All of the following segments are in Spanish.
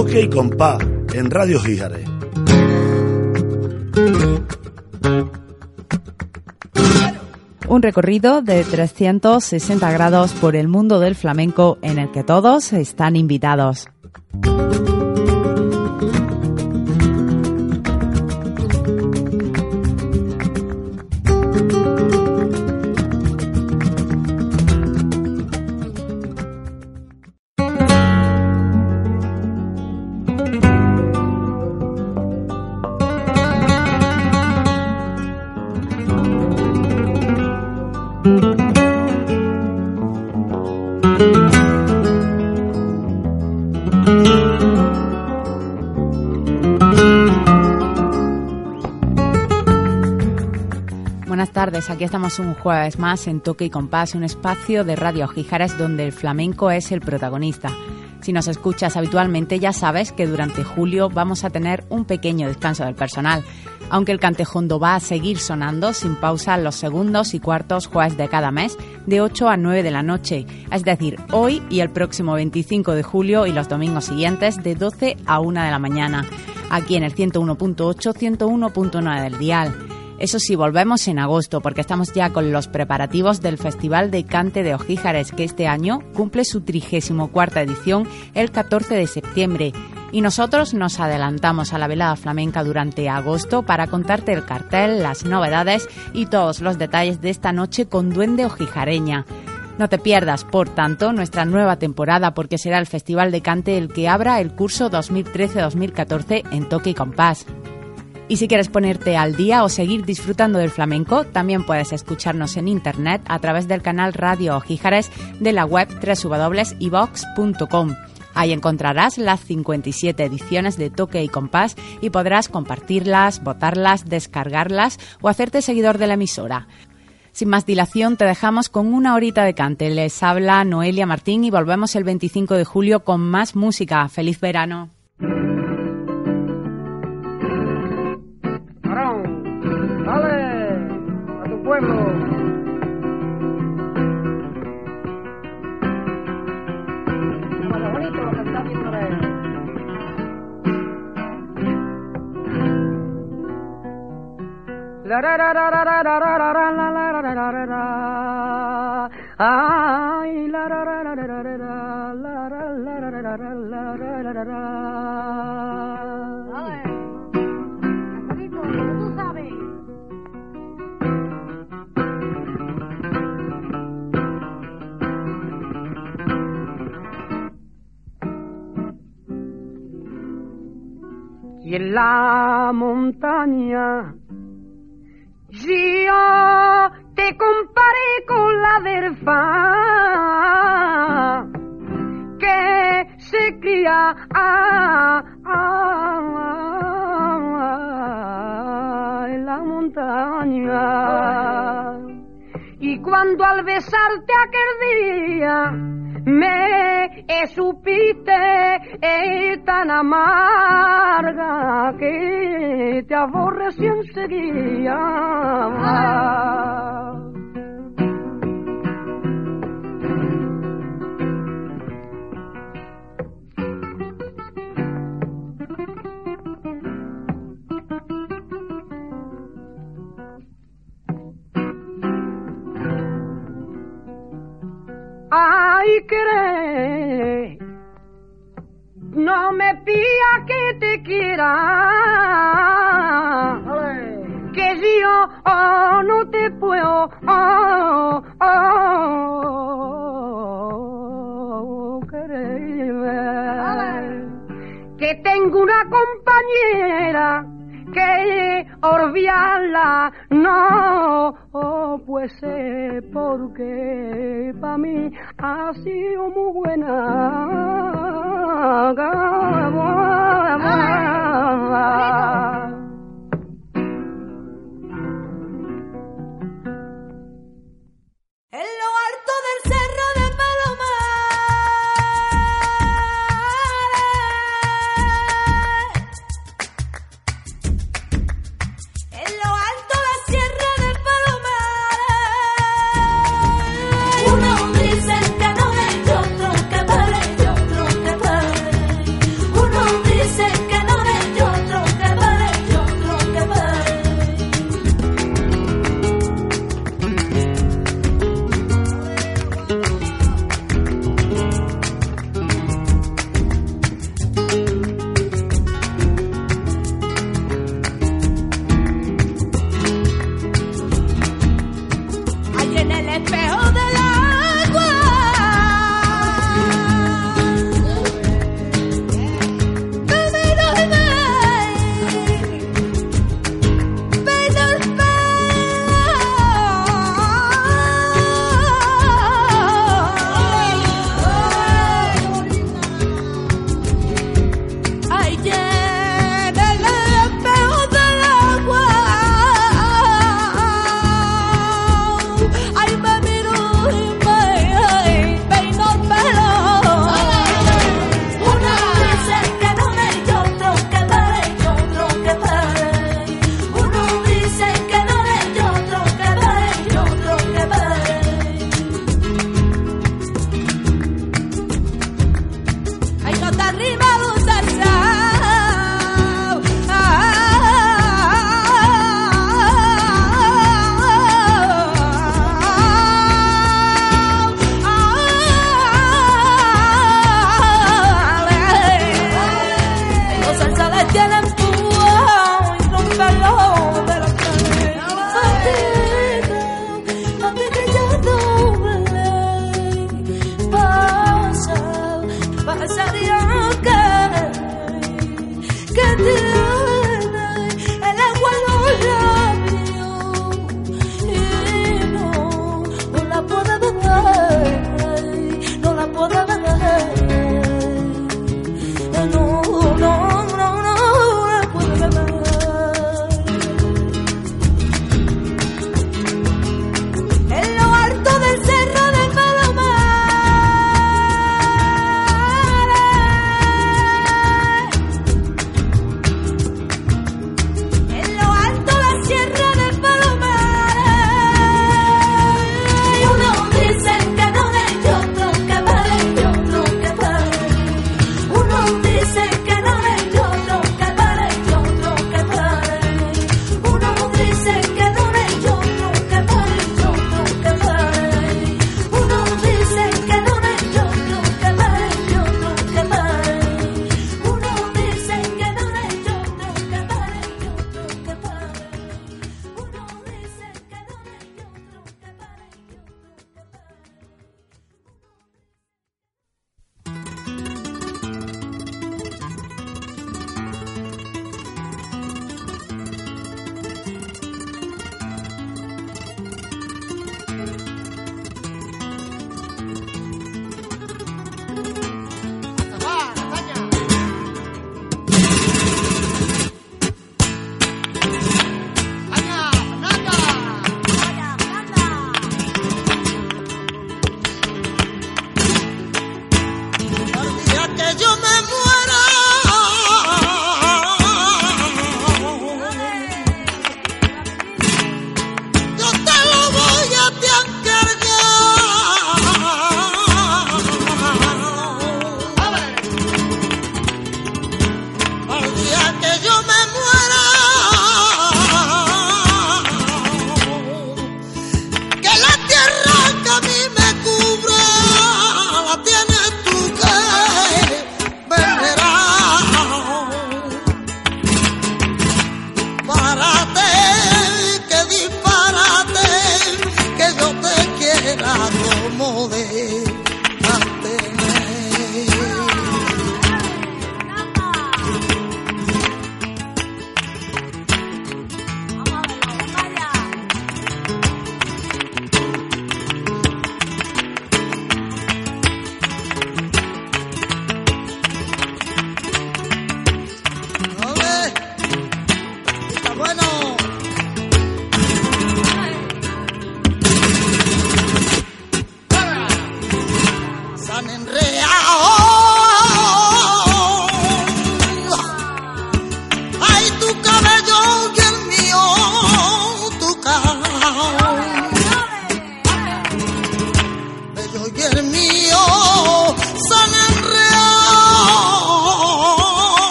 Toque y compás en Radio Gijares. Un recorrido de 360 grados por el mundo del flamenco en el que todos están invitados. Aquí estamos un jueves más en Toque y Compás, un espacio de Radio Gijares donde el flamenco es el protagonista. Si nos escuchas habitualmente ya sabes que durante julio vamos a tener un pequeño descanso del personal, aunque el cantejondo va a seguir sonando sin pausa los segundos y cuartos jueves de cada mes de 8 a 9 de la noche, es decir, hoy y el próximo 25 de julio y los domingos siguientes de 12 a 1 de la mañana, aquí en el 101.8, 101.9 del dial. Eso sí, volvemos en agosto porque estamos ya con los preparativos del Festival de Cante de Ojíjares que este año cumple su 34 edición el 14 de septiembre. Y nosotros nos adelantamos a la velada flamenca durante agosto para contarte el cartel, las novedades y todos los detalles de esta noche con Duende Ojijareña. No te pierdas, por tanto, nuestra nueva temporada porque será el Festival de Cante el que abra el curso 2013-2014 en Toque y Compás. Y si quieres ponerte al día o seguir disfrutando del flamenco, también puedes escucharnos en internet a través del canal Radio Ojíjares de la web www.ivox.com. Ahí encontrarás las 57 ediciones de Toque y Compás y podrás compartirlas, votarlas, descargarlas o hacerte seguidor de la emisora. Sin más dilación, te dejamos con una horita de cante. Les habla Noelia Martín y volvemos el 25 de julio con más música. ¡Feliz verano! Y en la montaña. Yo te comparé con la verfa que se cría en la montaña. Y cuando al besarte aquel día me supiste tan amarga que te aborrecí enseguida.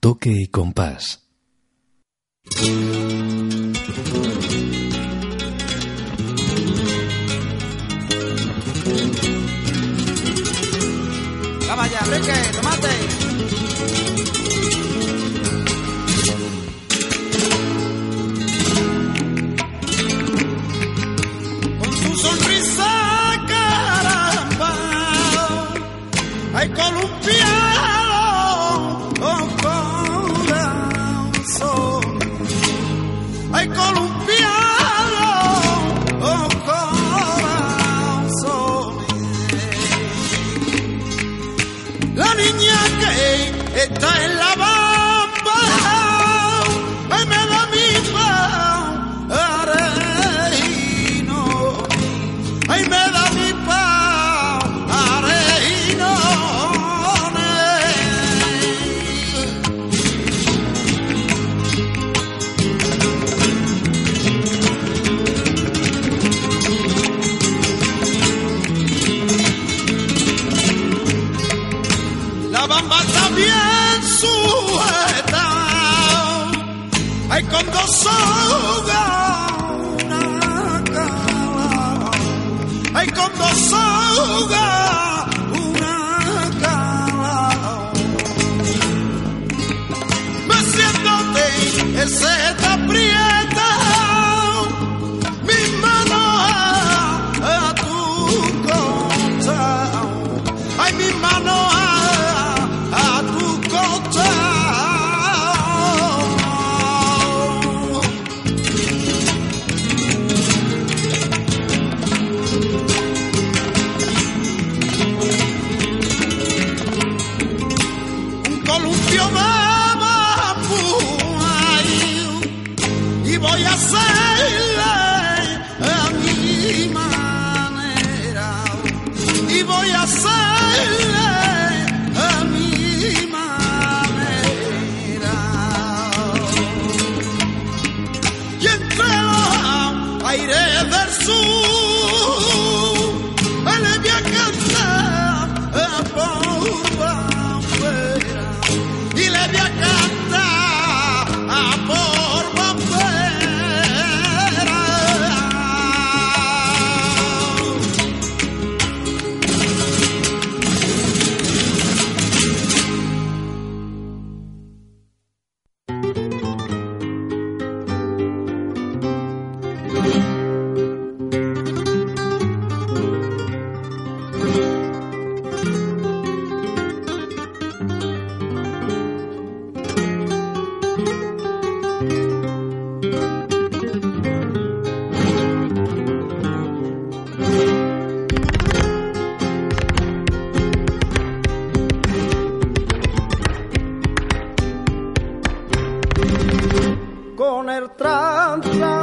Toque y compás. Con el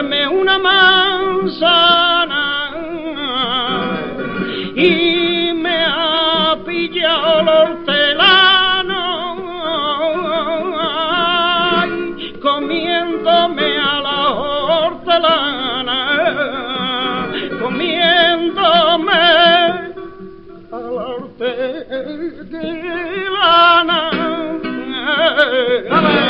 comerme una manzana y me ha pillado el hortelano. Ay, comiéndome a la hortelana comiéndome a la hortelana. se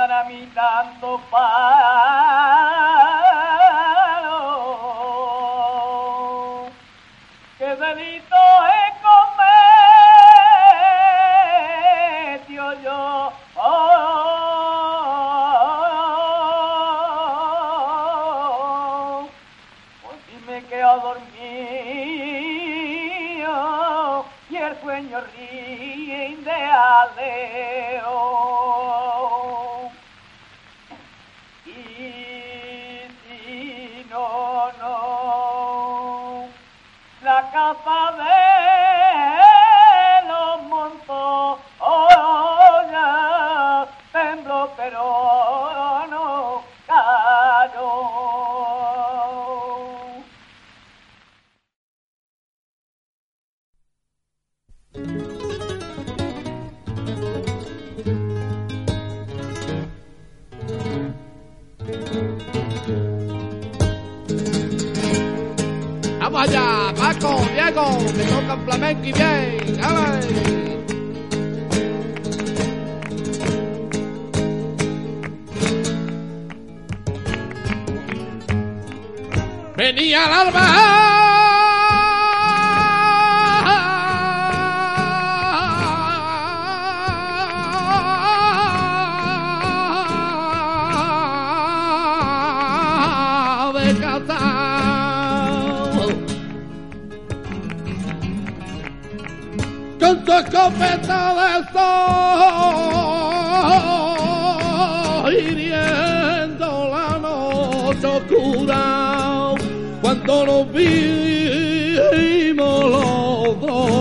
me dan a mí tanto palo? ¿Qué delito he cometido yo? Pues si me quedo dormido y el sueño rinde aleo. Diego, que tocan flamenco y bien. ¡Ale! Venía el alba escopeta de sol, hiriendo la noche oscura, cuando nos vimos los dos.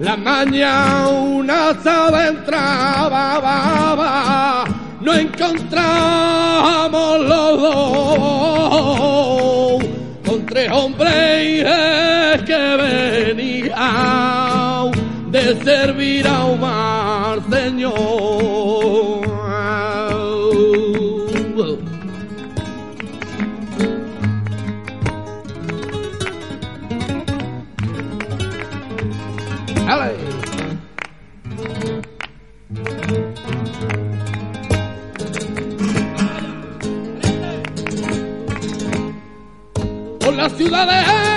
La mañana una sala entraba, baba, no encontramos los dos, con tres hombres que venían de servir a un mar señor. Por las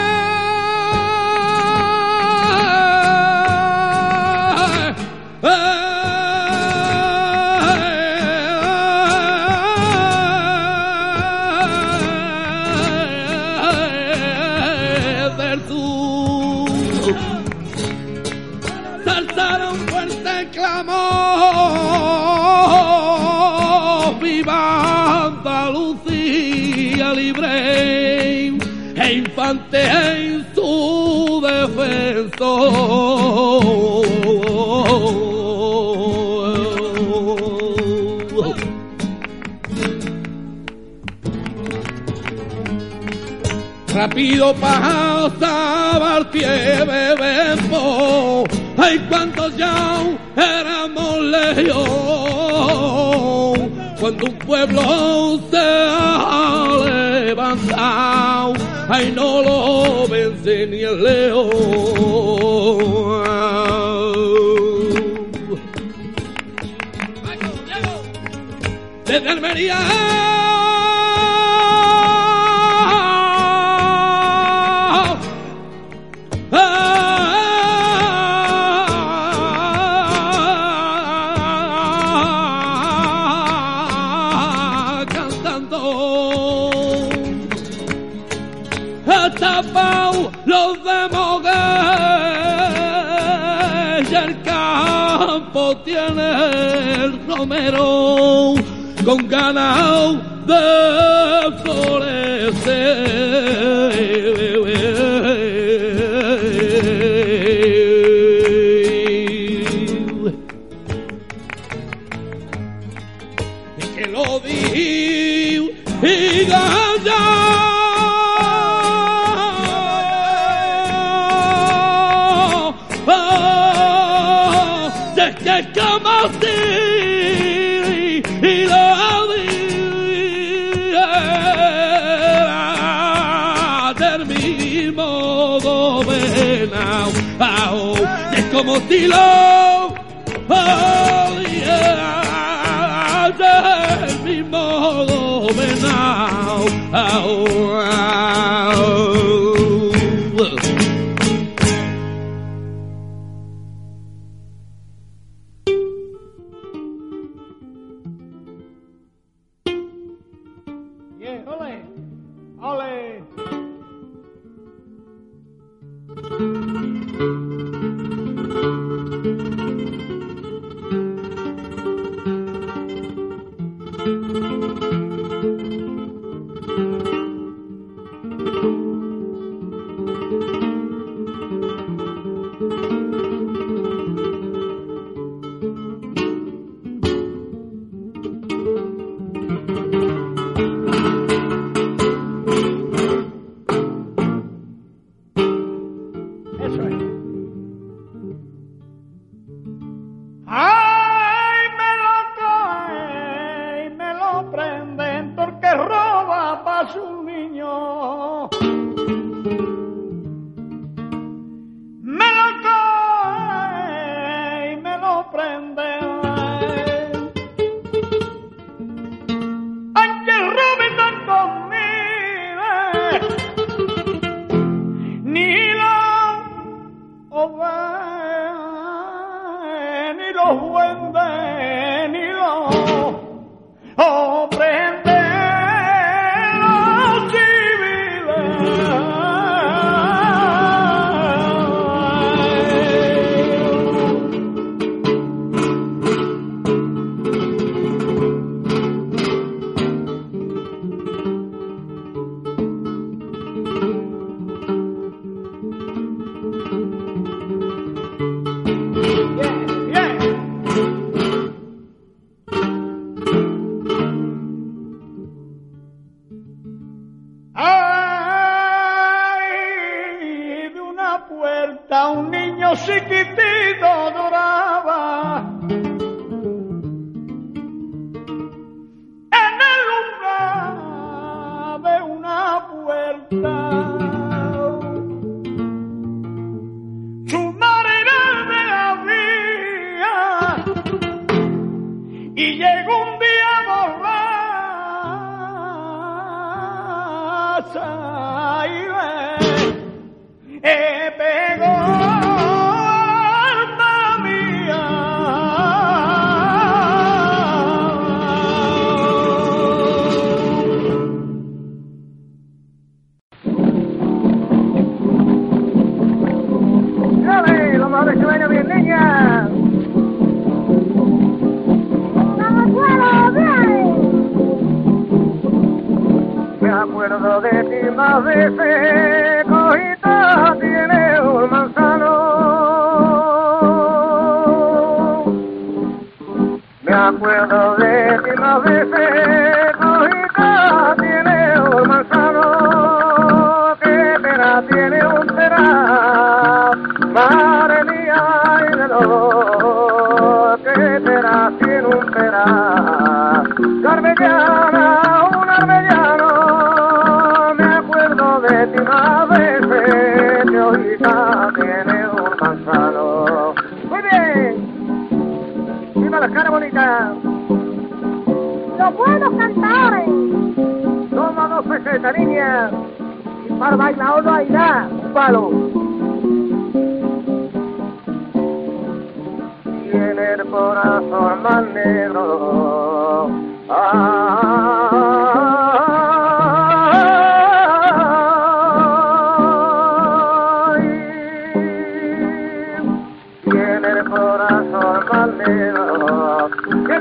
Rápido pasaba al pie de Bembo. Ay, cuántos ya éramos legión. Cuando un pueblo se ha levantado, ay, no lo vence ni el león. Desde Almería. con ganas de florecer. مطيلو Oh, yeah, me more than now. Oh,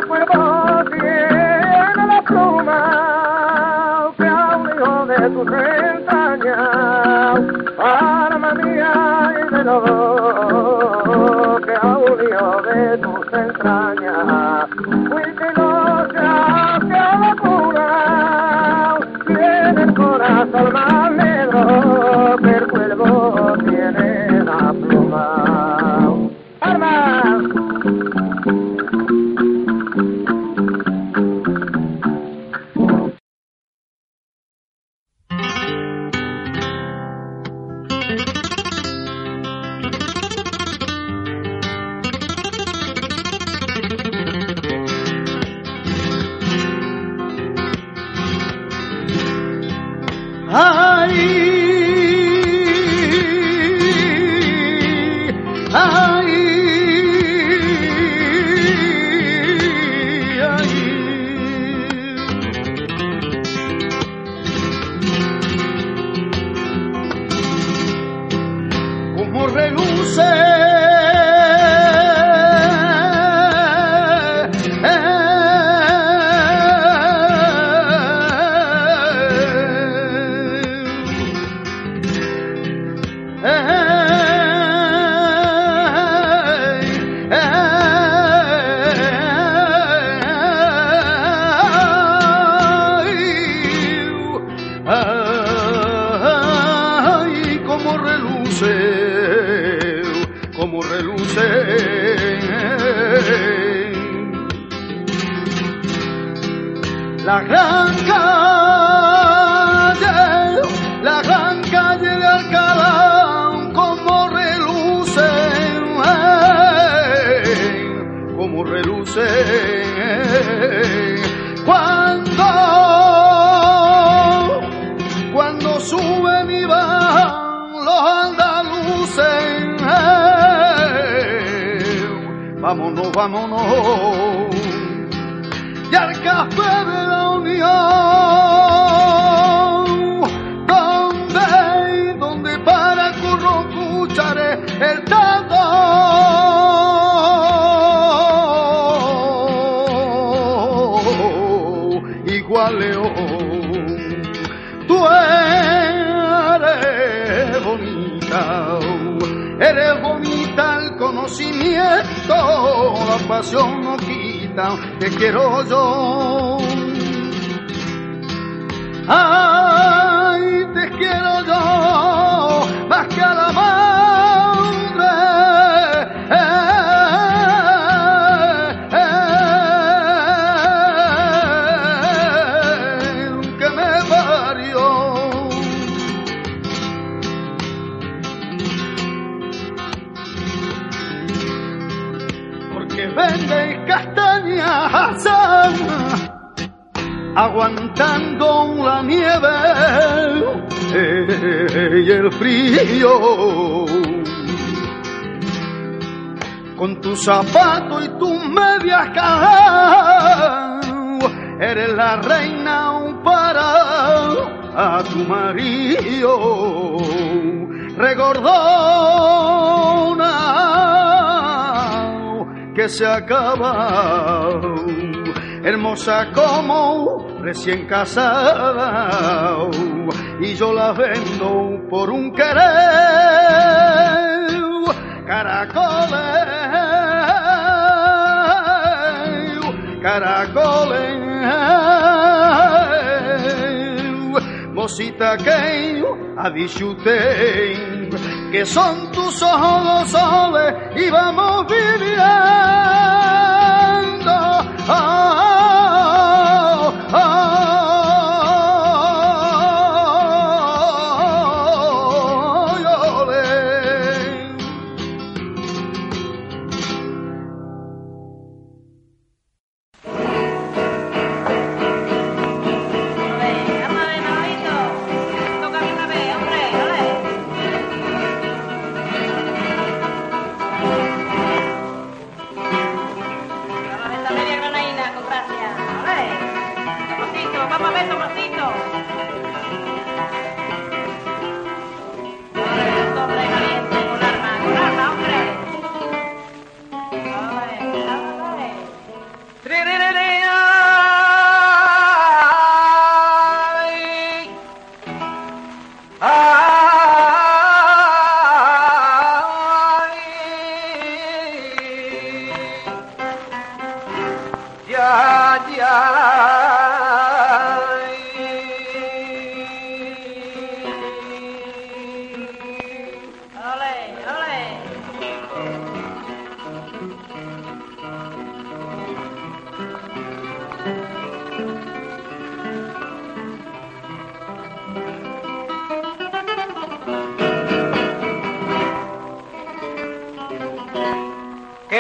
cuerpo tiene la pluma, que aún de tu rey. Vámonos, vámonos. Y al café de la unión, pasión no quita, te quiero yo. Ay, aguantando la nieve eh, y el frío. Con tu zapato y tus medias cajas, eres la reina para a tu marido. Regordona que se acaba, hermosa como recién casada, y yo la vendo por un querer, caracoles, caracoles, mosita que ha dicho que son tus ojos soles y vamos viviendo. Oh,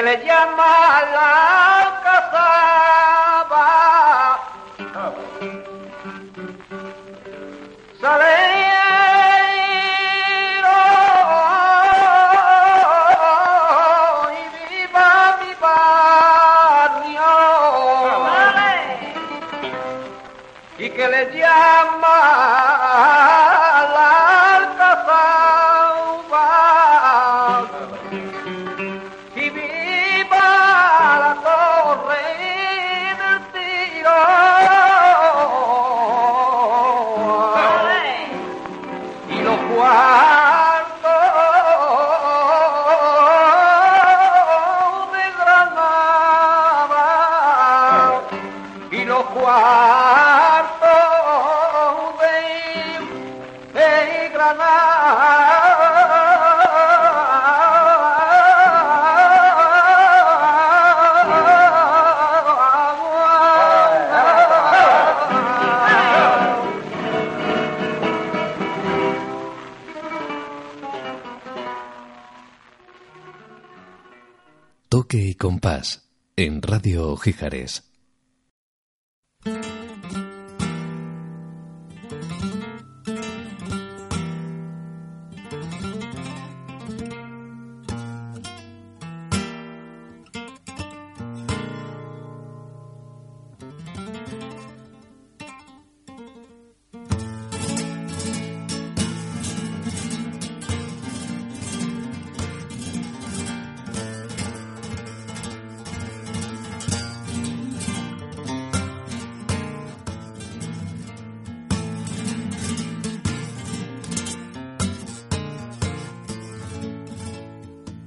le llama la Compás en Radio Gijares.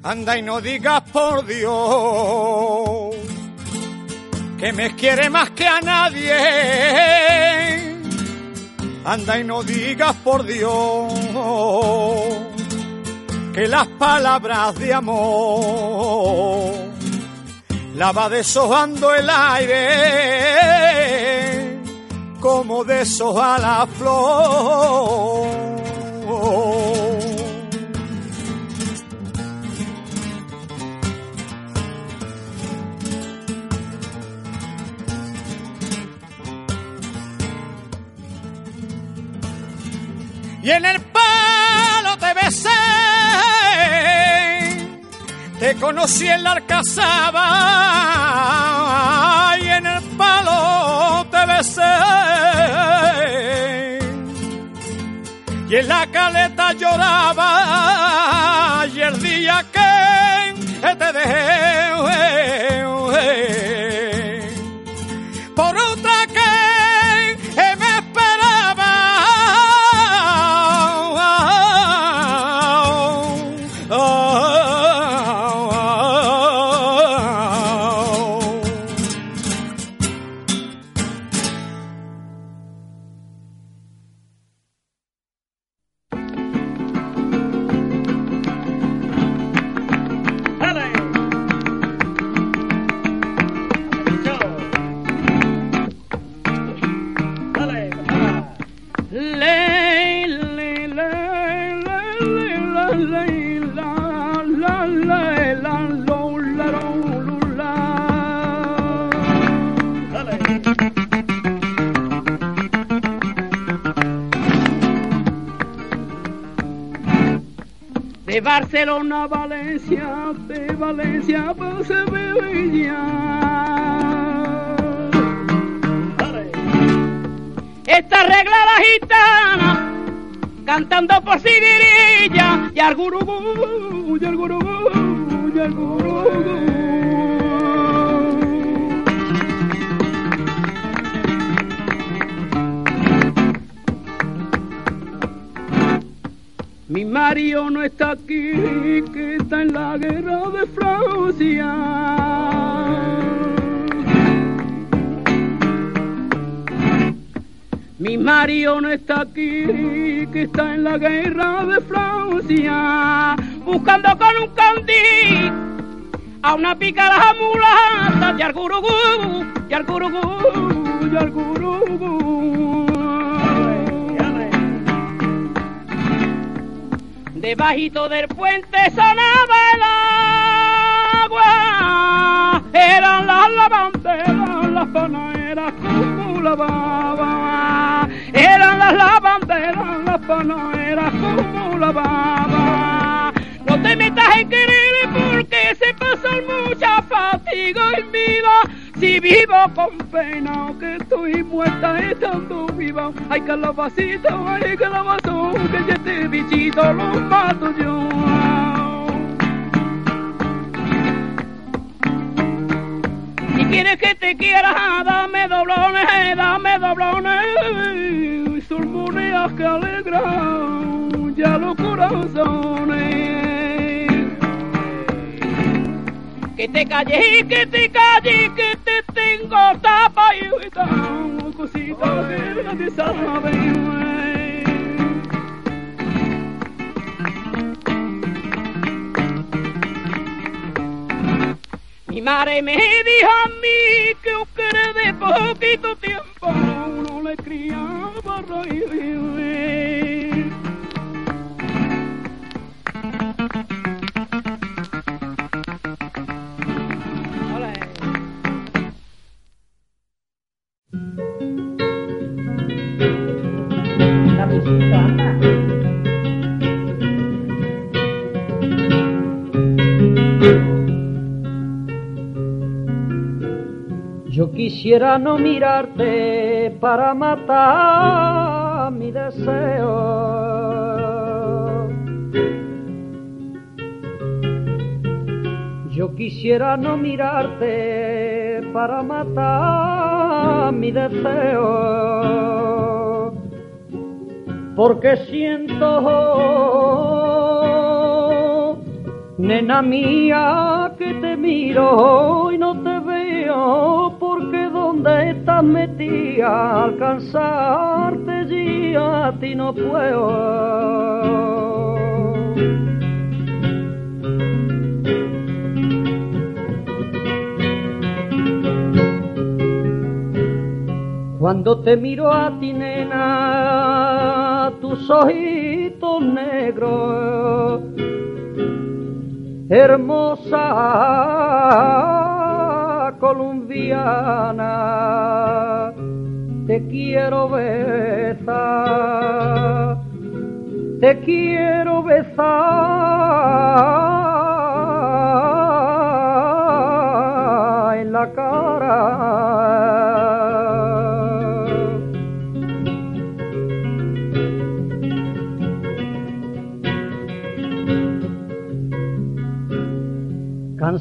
Anda y no digas por Dios que me quiere más que a nadie. Anda y no digas por Dios que las palabras de amor la va deshojando el aire como deshoja la flor. Y en el palo te besé. Te conocí en la Alcazaba y en el palo te besé. Y en la caleta lloraba y el día que te dejé De Barcelona a Valencia, de Valencia a Sevilla. Esta regla la gitana, cantando por Sibirilla, y al gurugú, y al gurugú, y al gurugú. Mi Mario no está aquí, que está en la guerra de Francia. Mi Mario no está aquí, que está en la guerra de Francia, buscando con un candí a una pícara mulata, y al gurugú, y al gurugú, y al gurugú. Debajito del puente sonaba el agua eran las lavanderas, las panaderas lavaba. Eran las lavanderas, las panaderas como lavaba. No te metas en querer porque se pasan mucha fatiga en vida. Si vivo con pena, que estoy muerta estando viva. Ay, calabacito, ay, calabazo, que este bichito lo mato yo. Si quieres que te quiera, dame doblones, dame doblones. Surmoneas que alegran ya los corazones. Que te calles, que te calles, que te tengo tapa y tan cosita que nadie sabe. Mi madre me dijo a mí que un querer de poquito tiempo criaba reír. Quisiera no mirarte para matar mi deseo. Yo quisiera no mirarte para matar mi deseo. Porque siento, nena mía, que te miro y no te veo donde estás metida alcanzarte ya a ti no puedo. Cuando te miro a ti, nena, tus ojitos negros, hermosa colombiana, te quiero besar, te quiero besar en la cara.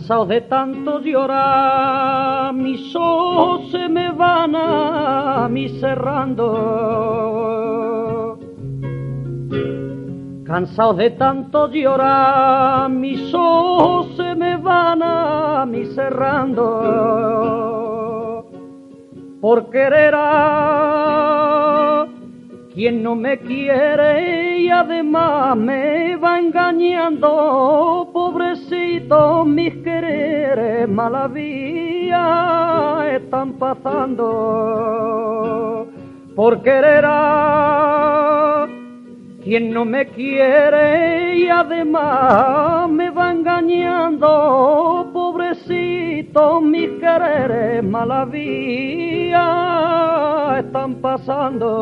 Cansado de tanto llorar, mis ojos se me van a mí cerrando. Cansado de tanto llorar, mis ojos se me van a mí cerrando. Por querer a quien no me quiere y además me va engañando, pobrecito, mis quereres mala vía están pasando. Por querer a quien no me quiere y además me va engañando, pobrecito, mis quereres mala vía están pasando.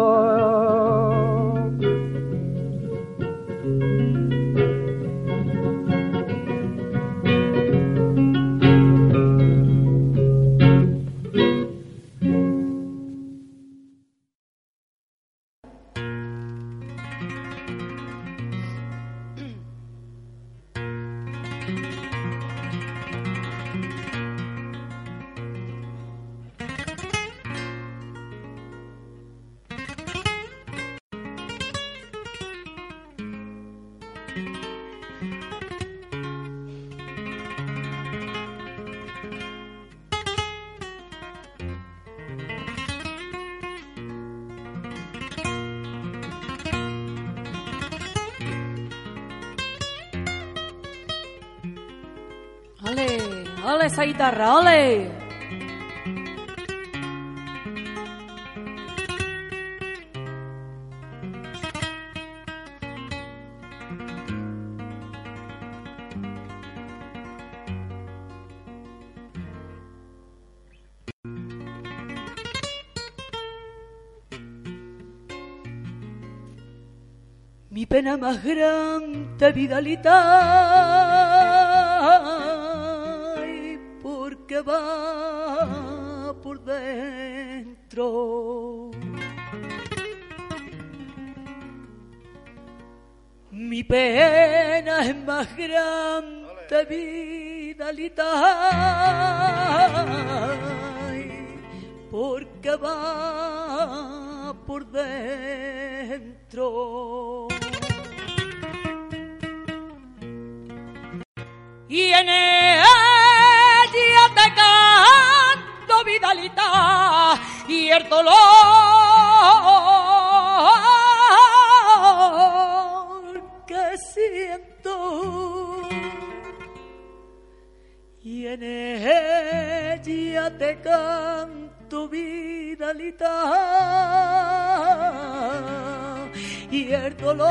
Ole, ole esa guitarra, ole. Mi pena más grande, Vidalita va por dentro. Mi pena es más grande, ay, porque va por dentro. Dolor que siento. Y en ella te canto, Vidalita, y el dolor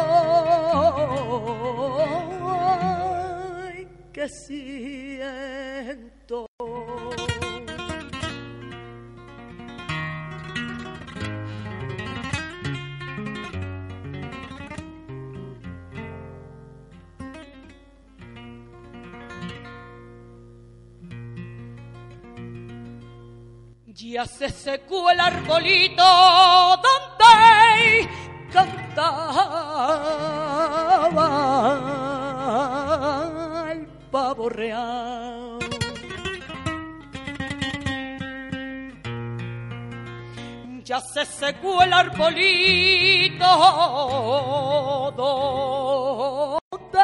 que siento. Ya se secó el arbolito donde cantaba el pavo real. Ya se secó el arbolito donde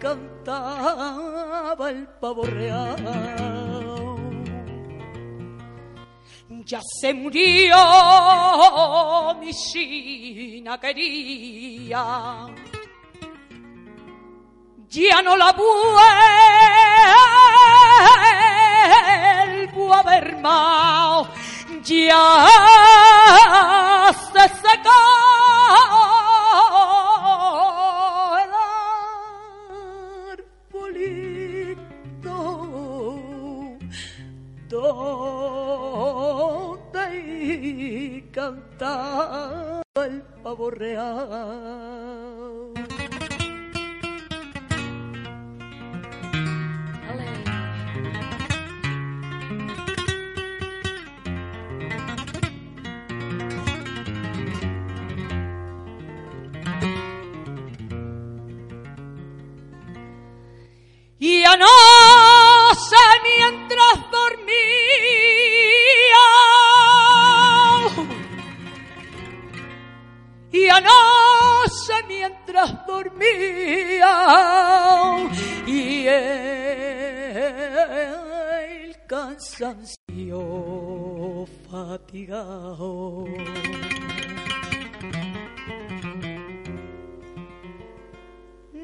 cantaba el pavo real ya se murió mi china quería. Ya no la vuelvo a ver más, ya se secó el pavo real. Y anoche mientras mientras dormía, y el cansancio fatigado.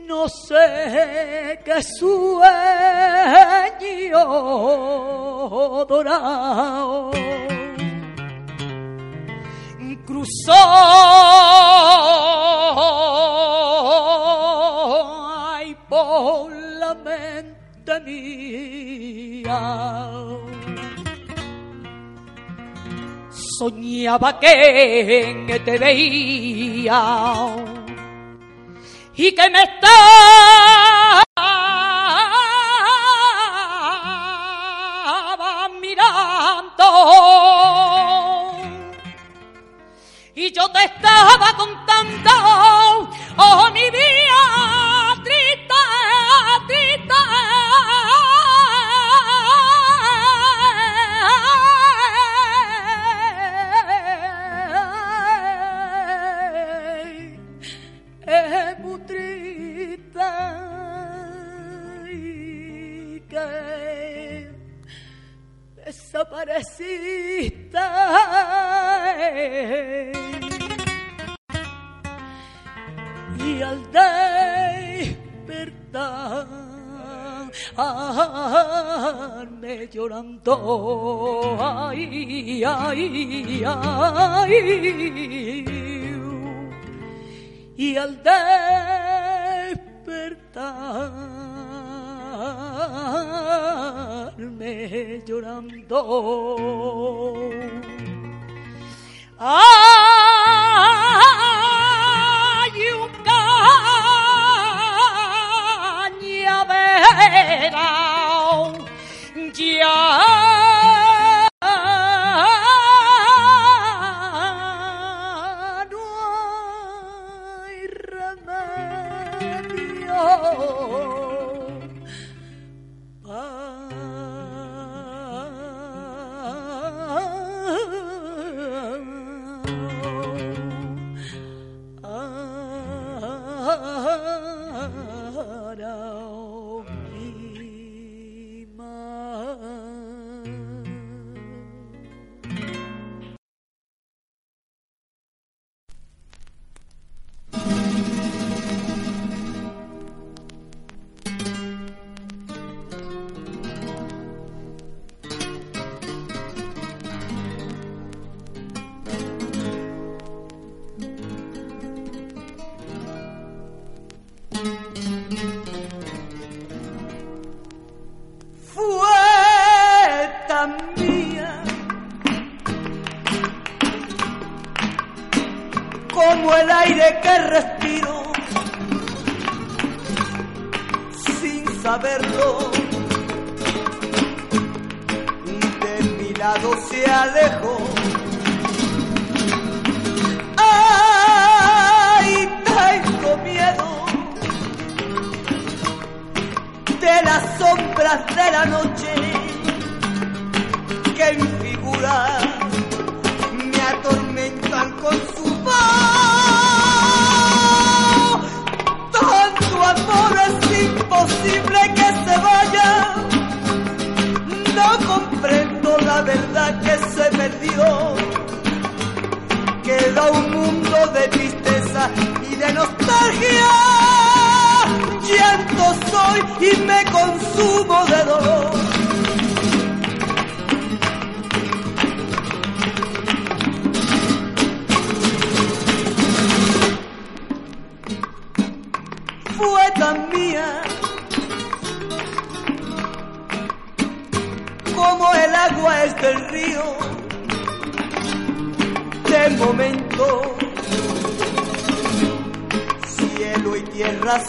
no sé qué sueño dorado cruzó mente. Soñaba que te veía y que me estaba mirando y yo te estaba contando oh mi vida muy triste y que desapareciste al despertarme llorando. Ay, ay, ay, y al despertarme llorando. Ay, کیا magia. Llanto soy y me consumo de dolor.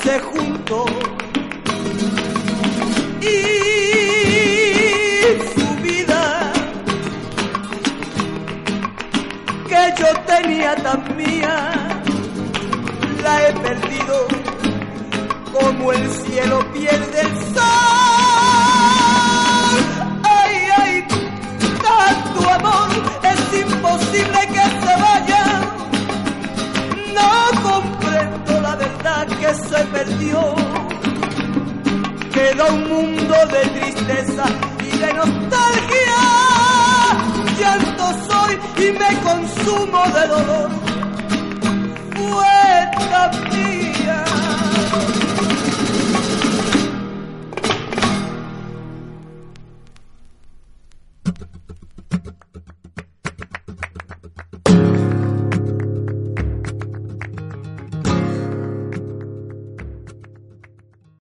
для.